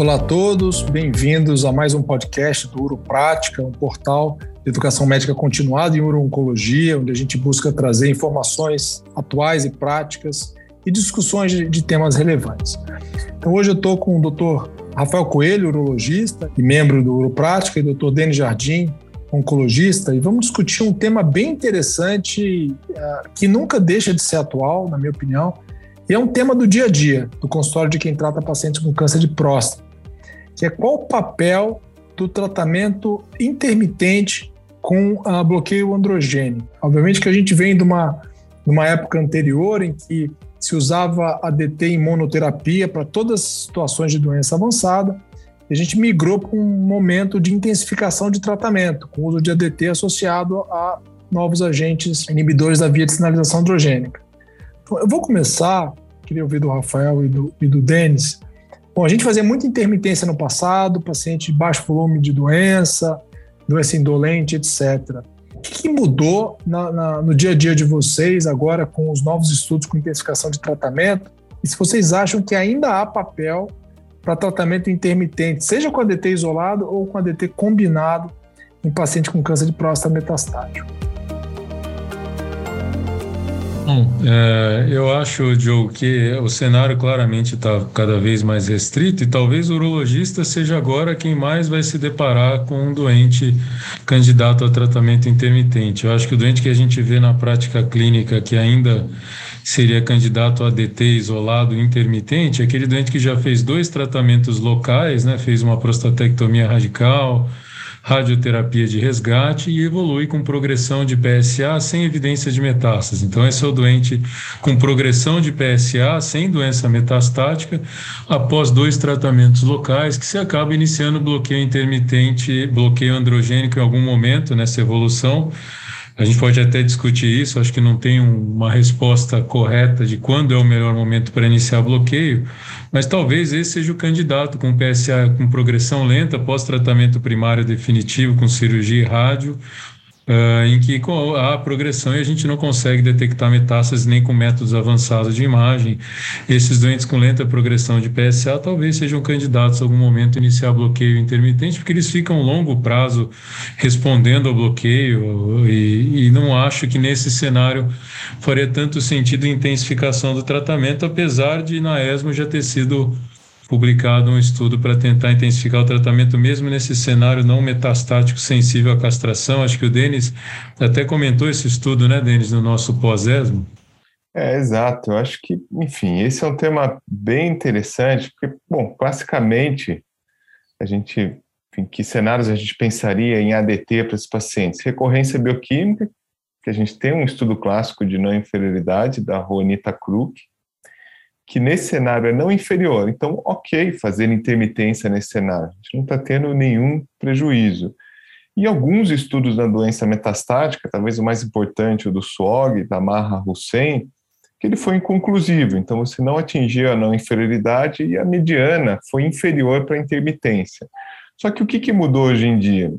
Olá a todos, bem-vindos a mais um podcast do Uro Prática, um portal de educação médica continuada em uro-oncologia, onde a gente busca trazer informações atuais e práticas e discussões de, temas relevantes. Então, hoje eu estou com o Dr. Rafael Coelho, urologista e membro do Uro Prática, e o Dr. Denis Jardim, oncologista, e vamos discutir um tema bem interessante uh, que nunca deixa de ser atual, na minha opinião, e é um tema do dia a dia do consultório de quem trata pacientes com câncer de próstata que é qual o papel do tratamento intermitente com a bloqueio androgênico. Obviamente que a gente vem de uma, de uma época anterior em que se usava ADT em monoterapia para todas as situações de doença avançada, e a gente migrou para um momento de intensificação de tratamento, com o uso de ADT associado a novos agentes inibidores da via de sinalização androgênica. Então, eu vou começar, queria ouvir do Rafael e do, e do Denis, Bom, a gente fazia muita intermitência no passado, paciente de baixo volume de doença, doença indolente, etc. O que, mudou na, na, no dia a dia de vocês agora com os novos estudos com intensificação de tratamento? E se vocês acham que ainda há papel para tratamento intermitente, seja com ADT isolado ou com ADT combinado em paciente com câncer de próstata metastático? Bom, é, eu acho, Joe, que o cenário claramente está cada vez mais restrito e talvez o urologista seja agora quem mais vai se deparar com um doente candidato a tratamento intermitente. Eu acho que o doente que a gente vê na prática clínica que ainda seria candidato a DT isolado intermitente é aquele doente que já fez dois tratamentos locais, né, fez uma prostatectomia radical, radioterapia de resgate e evolui com progressão de PSA sem evidência de metástase. Então, esse é o doente com progressão de PSA sem doença metastática após dois tratamentos locais que se acaba iniciando bloqueio intermitente, bloqueio androgênico em algum momento nessa evolução a gente pode até discutir isso, acho que não tem uma resposta correta de quando é o melhor momento para iniciar bloqueio, mas talvez esse seja o candidato com PSA com progressão lenta, pós-tratamento primário definitivo com cirurgia e rádio, uh, em que há progressão e a gente não consegue detectar metástases nem com métodos avançados de imagem. Esses doentes com lenta progressão de PSA talvez sejam candidatos a algum momento a iniciar bloqueio intermitente, porque eles ficam longo prazo respondendo ao bloqueio e, e não acho que nesse cenário faria tanto sentido intensificação do tratamento, apesar de na ESMO já ter sido publicado um estudo para tentar intensificar o tratamento mesmo nesse cenário não metastático sensível à castração. Acho que o Denis até comentou esse estudo, né, Denis, no nosso pós-ESMO. É, exato. Eu acho que, enfim, esse é um tema bem interessante, porque, bom, classicamente, a gente, que cenários a gente pensaria em ADT para esses pacientes? Recorrência bioquímica, que a gente tem um estudo clássico de não inferioridade da Juanita Kruk, que nesse cenário é não inferior. Então, ok fazer intermitência nesse cenário, a gente não está tendo nenhum prejuízo. E alguns estudos da doença metastática, talvez o mais importante, o do SWOG, da Marra Hussein, que ele foi inconclusivo, então você não atingiu a não inferioridade e a mediana foi inferior para a intermitência. Só que o que, que mudou hoje em dia?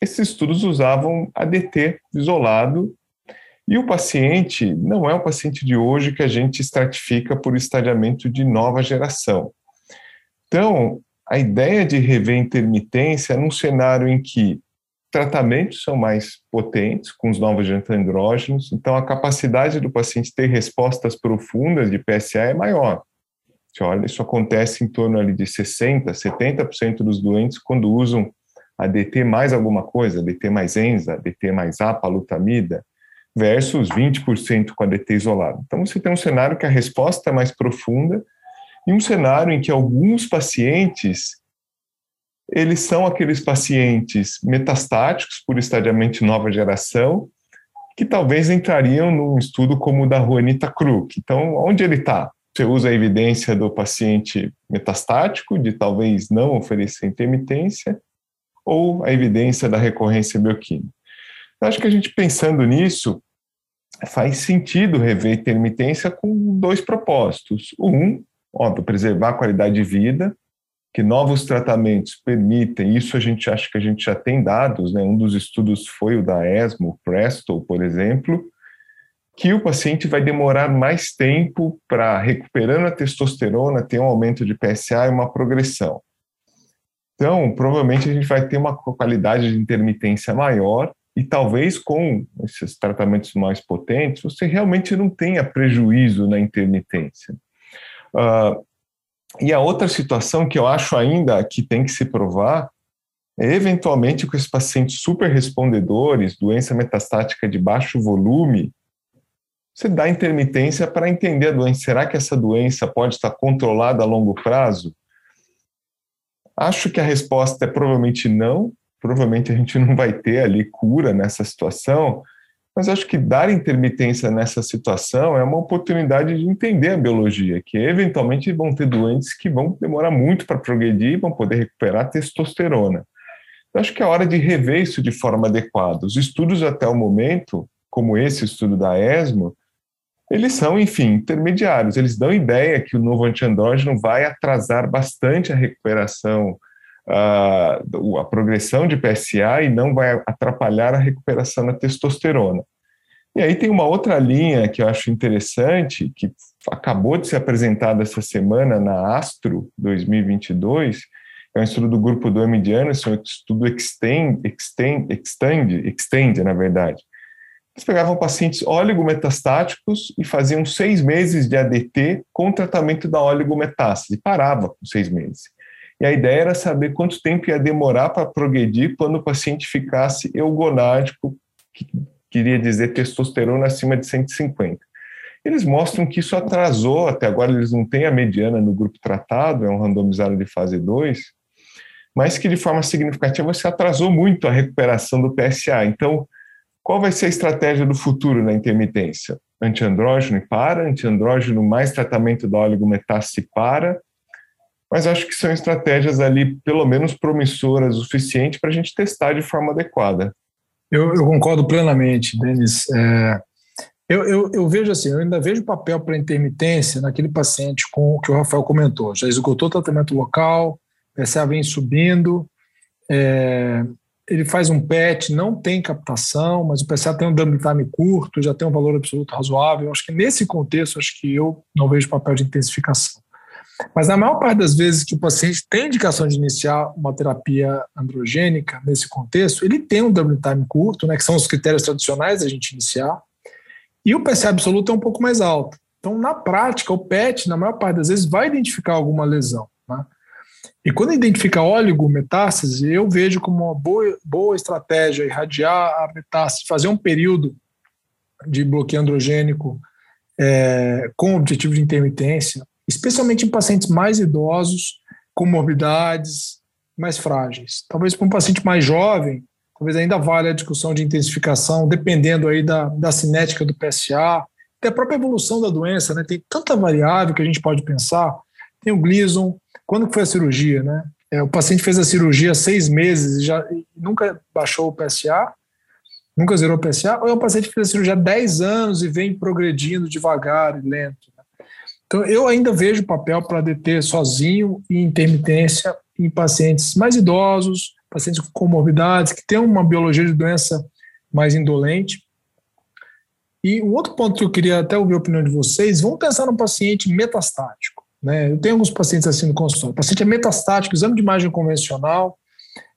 Esses estudos usavam ADT isolado e o paciente não é o paciente de hoje que a gente estratifica por estadiamento de nova geração. Então, a ideia de rever intermitência num cenário em que tratamentos são mais potentes com os novos andrógenos, então a capacidade do paciente ter respostas profundas de PSA é maior. Olha, isso acontece em torno ali de 60%, 70% dos doentes quando usam ADT mais alguma coisa, ADT mais ENZA, ADT mais apalutamida, versus 20% com a DT isolado. Então, você tem um cenário que a resposta é mais profunda e um cenário em que alguns pacientes eles são aqueles pacientes metastáticos por estadiamento nova geração que talvez entrariam num estudo como o da Juanita Kruk. Então, onde ele está? Você usa a evidência do paciente metastático, de talvez não oferecer intermitência, ou a evidência da recorrência bioquímica. Eu acho que a gente pensando nisso, faz sentido rever intermitência com dois propósitos. Um, óbvio, preservar a qualidade de vida, que novos tratamentos permitem, isso a gente acha que a gente já tem dados, né? um dos estudos foi o da ESMO, Presto, por exemplo, que o paciente vai demorar mais tempo para recuperando a testosterona, ter um aumento de PSA e uma progressão. Então, provavelmente a gente vai ter uma qualidade de intermitência maior e talvez com esses tratamentos mais potentes você realmente não tenha prejuízo na intermitência. Uh, e a outra situação que eu acho ainda que tem que se provar é eventualmente com esses pacientes super respondedores, doença metastática de baixo volume, você dá intermitência para entender a doença. Será que essa doença pode estar controlada a longo prazo? Acho que a resposta é provavelmente não. Provavelmente a gente não vai ter ali cura nessa situação, mas acho que dar intermitência nessa situação é uma oportunidade de entender a biologia, que eventualmente vão ter doentes que vão demorar muito para progredir e vão poder recuperar testosterona. Eu acho que é hora de rever isso de forma adequada. Os estudos até o momento, como esse estudo da ESMO, eles são, enfim, intermediários. Eles dão ideia que o novo antiandrógeno vai atrasar bastante a recuperação, a, a progressão de PSA e não vai atrapalhar a recuperação da testosterona. E aí tem uma outra linha que eu acho interessante, que acabou de ser apresentada essa semana na Astro 2022, é um estudo do grupo do M. Anderson, um estudo Extend, Extend, Extend, Extend, na verdade, eles pegavam pacientes oligometastáticos e faziam seis meses de ADT com tratamento da oligometástase. Parava com seis meses. E a ideia era saber quanto tempo ia demorar para progredir quando o paciente ficasse eugonádico, que queria dizer testosterona acima de 150. Eles mostram que isso atrasou, até agora eles não têm a mediana no grupo tratado, é um randomizado de fase 2, mas que de forma significativa você atrasou muito a recuperação do PSA. Então, qual vai ser a estratégia do futuro na intermitência? Antiandrógeno e para, antiandrógeno mais tratamento da oligometástase para, mas acho que são estratégias ali, pelo menos promissoras o suficiente para a gente testar de forma adequada. Eu, eu concordo plenamente, Denis. É, eu, eu, eu, vejo assim, eu ainda vejo papel para intermitência naquele paciente com o que o Rafael comentou. Já esgotou o tratamento local, PSA vem subindo, é, ele faz um PET, não tem captação, mas o PSA tem um dump time curto, já tem um valor absoluto razoável. Acho que nesse contexto, acho que eu não vejo papel de intensificação. Mas na maior parte das vezes que o paciente tem indicação de iniciar uma terapia androgênica nesse contexto, ele tem um dump time curto, né, que são os critérios tradicionais da gente iniciar, e o PSA absoluto é um pouco mais alto. Então, na prática, o PET, na maior parte das vezes, vai identificar alguma lesão. Né? E quando identifica oligometástase, eu vejo como uma boa, boa estratégia irradiar a metástase, fazer um período de bloqueio androgênico é, com objetivo de intermitência, especialmente em pacientes mais idosos, com morbidades mais frágeis. Talvez para um paciente mais jovem, talvez ainda valha a discussão de intensificação, dependendo aí da, da cinética do PSA, da própria evolução da doença, né? Tem tanta variável que a gente pode pensar. Tem o Gleason, quando foi a cirurgia, né? É, o paciente fez a cirurgia seis meses e já e nunca baixou o PSA, nunca zerou o PSA, ou é o paciente que fez a cirurgia há 10 anos e vem progredindo devagar e lento. Então, eu ainda vejo papel para deter sozinho e intermitência em pacientes mais idosos, pacientes com comorbidades, que têm uma biologia de doença mais indolente. E um outro ponto que eu queria até ouvir a opinião de vocês, vamos pensar no paciente metastático. Né? Eu tenho alguns pacientes assim no consultório. O paciente é metastático, exame de imagem convencional.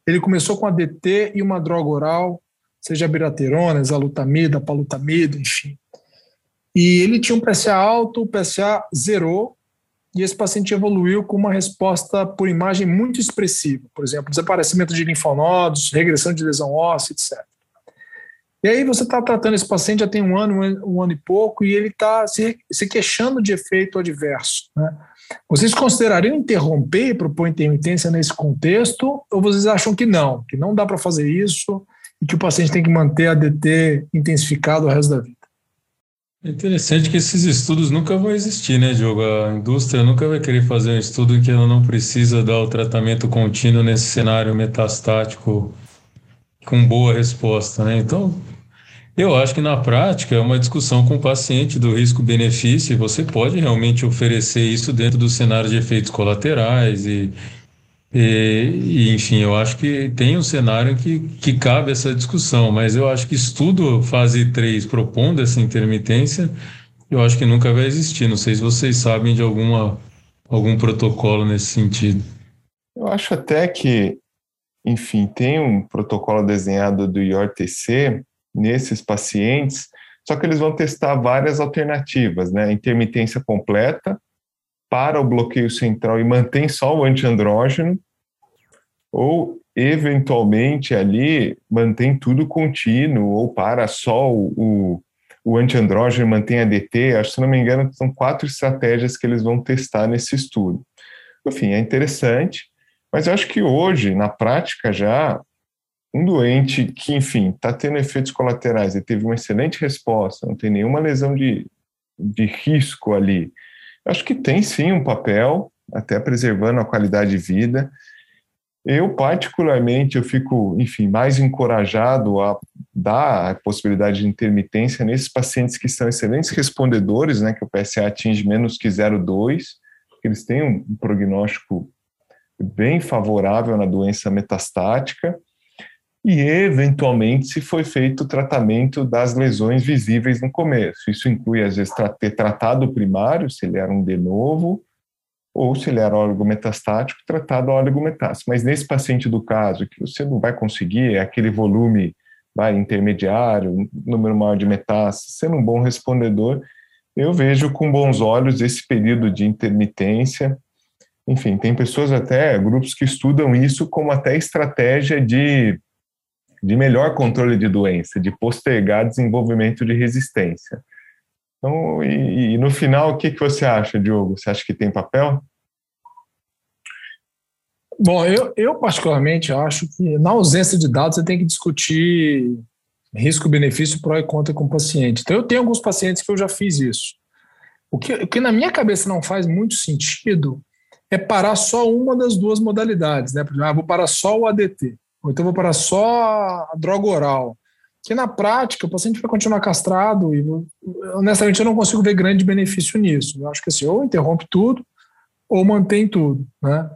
Ele começou com ADT e uma droga oral, seja biraterona, exalutamida, palutamida, enfim. E ele tinha um PSA alto, o PSA zerou, e esse paciente evoluiu com uma resposta por imagem muito expressiva. Por exemplo, desaparecimento de linfonodos, regressão de lesão óssea, etc. E aí você está tratando esse paciente já tem um ano, um ano e pouco, e ele está se, se queixando de efeito adverso. Né? Vocês considerariam interromper e propor intermitência nesse contexto, ou vocês acham que não, que não dá para fazer isso e que o paciente tem que manter a DT intensificado o resto da vida? É interessante que esses estudos nunca vão existir, né, Diogo? A indústria nunca vai querer fazer um estudo em que ela não precisa dar o tratamento contínuo nesse cenário metastático com boa resposta, né? Então, eu acho que na prática é uma discussão com o paciente do risco-benefício e você pode realmente oferecer isso dentro do cenário de efeitos colaterais e, e, e, enfim, eu acho que tem um cenário que, que cabe essa discussão, mas eu acho que estudo fase 3 propondo essa intermitência, eu acho que nunca vai existir. Não sei se vocês sabem de alguma, algum protocolo nesse sentido. Eu acho até que, enfim, tem um protocolo desenhado do IORTC nesses pacientes, só que eles vão testar várias alternativas, né? Intermitência completa para o bloqueio central e mantém só o antiandrógeno, ou eventualmente ali mantém tudo contínuo, ou para só o, o, o antiandrógeno mantém a DT. Acho, se não me engano, são quatro estratégias que eles vão testar nesse estudo. Enfim, é interessante. Mas eu acho que hoje, na prática, já um doente que, enfim, está tendo efeitos colaterais e teve uma excelente resposta, não tem nenhuma lesão de, de risco ali, acho que tem sim um papel, até preservando a qualidade de vida. Eu, particularmente, eu fico, enfim, mais encorajado a dar a possibilidade de intermitência nesses pacientes que são excelentes respondedores, né, que o PSA atinge menos que 0,2, eles têm um prognóstico bem favorável na doença metastática e, eventualmente, se foi feito o tratamento das lesões visíveis no começo. Isso inclui, às vezes, ter tratado primário, se ele era um de novo, ou se ele era oligometastático, tratado a oligometástase. Mas nesse paciente do caso, que você não vai conseguir, é aquele volume vai, intermediário, número maior de metástases, sendo um bom respondedor, eu vejo com bons olhos esse período de intermitência enfim, tem pessoas até, grupos que estudam isso como até estratégia de, de melhor controle de doença, de postergar desenvolvimento de resistência. Então, e, e no final, o que, que você acha, Diogo? Você acha que tem papel? Bom, eu, eu particularmente acho que na ausência de dados você tem que discutir risco-benefício, pró e contra com o paciente. Então, eu tenho alguns pacientes que eu já fiz isso. O que, o que na minha cabeça não faz muito sentido é parar só uma das duas modalidades, né? Por exemplo, ah, vou parar só o ADT, ou então vou parar só a droga oral. Que na prática o paciente vai continuar castrado e honestamente eu não consigo ver grande benefício nisso. Eu acho que assim, ou interrompe tudo ou mantém tudo, né?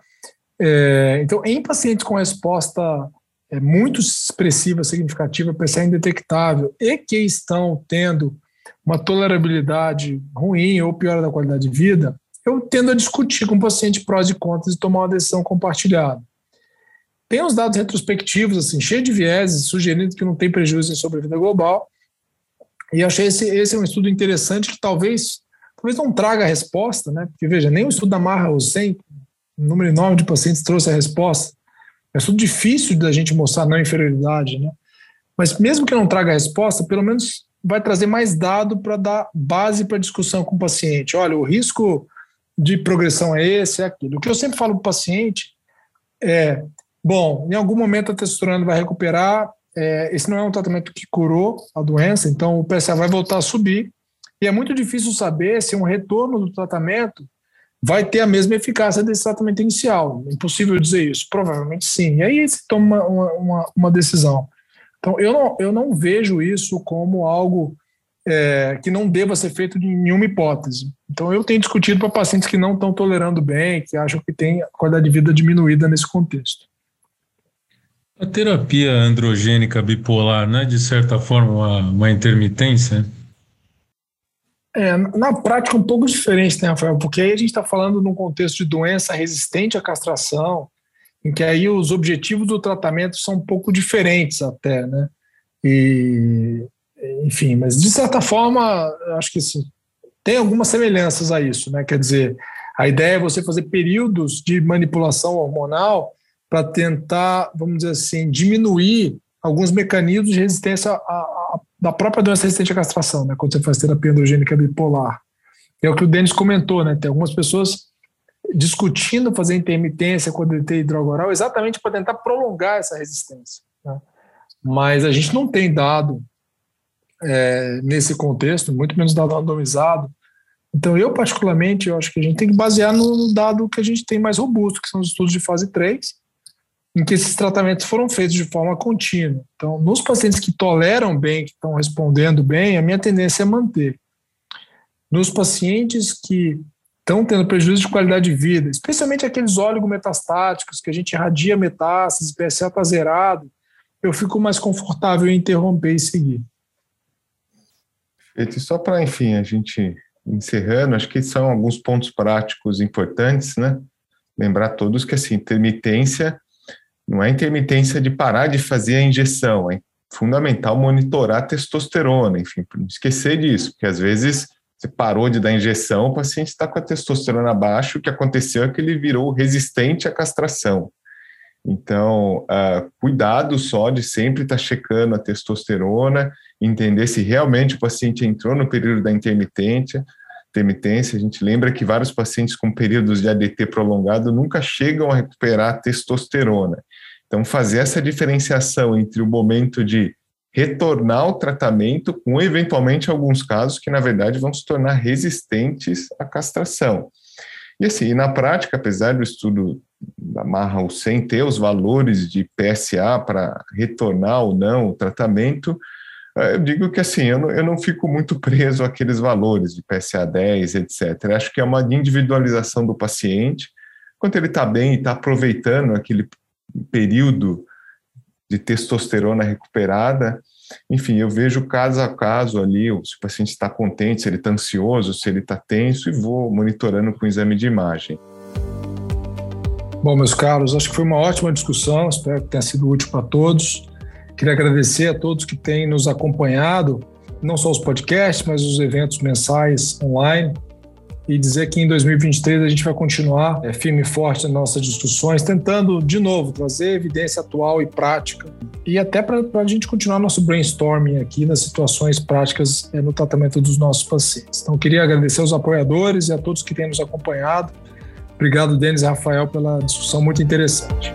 É, então, em pacientes com resposta é, muito expressiva, significativa, PCA indetectável e que estão tendo uma tolerabilidade ruim ou piora da qualidade de vida, eu tendo a discutir com o paciente prós e contras e tomar uma decisão compartilhada. Tem uns dados retrospectivos, assim, cheio de vieses, sugerindo que não tem prejuízo em sobrevida global. E achei esse, esse é um estudo interessante que talvez, talvez não traga a resposta, né? Porque, veja, nem o estudo da Marra Hussein, um número enorme de pacientes trouxe a resposta. É um estudo difícil da gente mostrar não inferioridade, né? Mas mesmo que não traga a resposta, pelo menos vai trazer mais dado para dar base para discussão com o paciente. Olha, o risco de progressão é esse, é aquilo. O que eu sempre falo para o paciente é: bom, em algum momento a testosterona vai recuperar, é, esse não é um tratamento que curou a doença, então o PSA vai voltar a subir, e é muito difícil saber se um retorno do tratamento vai ter a mesma eficácia desse tratamento inicial. É impossível dizer isso, provavelmente sim. E aí se toma uma, uma, uma decisão. Então, eu não, eu não vejo isso como algo é, que não deva ser feito de nenhuma hipótese. Então, eu tenho discutido para pacientes que não estão tolerando bem, que acham que tem a qualidade de vida diminuída nesse contexto. A terapia androgênica bipolar, não é de certa forma uma, uma intermitência? É, na prática, um pouco diferente, né, Rafael? Porque aí a gente está falando num contexto de doença resistente à castração, em que aí os objetivos do tratamento são um pouco diferentes até, né? E, enfim, mas de certa forma, acho que sim, tem algumas semelhanças a isso, né? Quer dizer, a ideia é você fazer períodos de manipulação hormonal para tentar, vamos dizer assim, diminuir alguns mecanismos de resistência a, da própria doença resistente à castração, né? Quando você faz terapia androgênica bipolar. É o que o Denis comentou, né? Tem algumas pessoas discutindo fazer intermitência com DT e droga oral exatamente para tentar prolongar essa resistência. Né? Mas a gente não tem dado é, nesse contexto, muito menos dado randomizado. Então, eu, particularmente, eu acho que a gente tem que basear no dado que a gente tem mais robusto, que são os estudos de fase 3, em que esses tratamentos foram feitos de forma contínua. Então, nos pacientes que toleram bem, que estão respondendo bem, a minha tendência é manter. Nos pacientes que estão tendo prejuízo de qualidade de vida, especialmente aqueles oligometastáticos, que a gente irradia metástases, PSA está zerado, eu fico mais confortável em interromper e seguir. E só para, enfim, a gente encerrando, acho que são alguns pontos práticos importantes, né? lembrar todos que assim, intermitência não é intermitência de parar de fazer a injeção, é fundamental monitorar a testosterona, enfim, não esquecer disso, porque às vezes você parou de dar injeção, o paciente está com a testosterona baixa, o que aconteceu é que ele virou resistente à castração. Então, uh, cuidado só de sempre estar tá checando a testosterona, entender se realmente o paciente entrou no período da intermitência. intermitência. A gente lembra que vários pacientes com períodos de ADT prolongado nunca chegam a recuperar a testosterona. Então, fazer essa diferenciação entre o momento de retornar ao tratamento, com eventualmente alguns casos que, na verdade, vão se tornar resistentes à castração. E assim, na prática, apesar do estudo da Marra sem ter os valores de PSA para retornar ou não o tratamento, eh, eu digo que assim, eu não, eu não fico muito preso àqueles valores de PSA 10, etc. Acho que é uma individualização do paciente. Quando ele está bem e está aproveitando aquele período de testosterona recuperada, enfim, eu vejo caso a caso ali, se o paciente está contente, se ele está ansioso, se ele está tenso, e vou monitorando com o exame de imagem. Bom, meus caros, acho que foi uma ótima discussão, espero que tenha sido útil para todos. Queria agradecer a todos que têm nos acompanhado, não só os podcasts, mas os eventos mensais online e dizer que em 2023 a gente vai continuar é, firme e forte nas nossas discussões, tentando, de novo, trazer evidência atual e prática e até para a gente continuar nosso brainstorming aqui nas situações práticas é, no tratamento dos nossos pacientes. Então, queria agradecer aos apoiadores e a todos que têm nos acompanhado. Obrigado, Denis e Rafael, pela discussão muito interessante.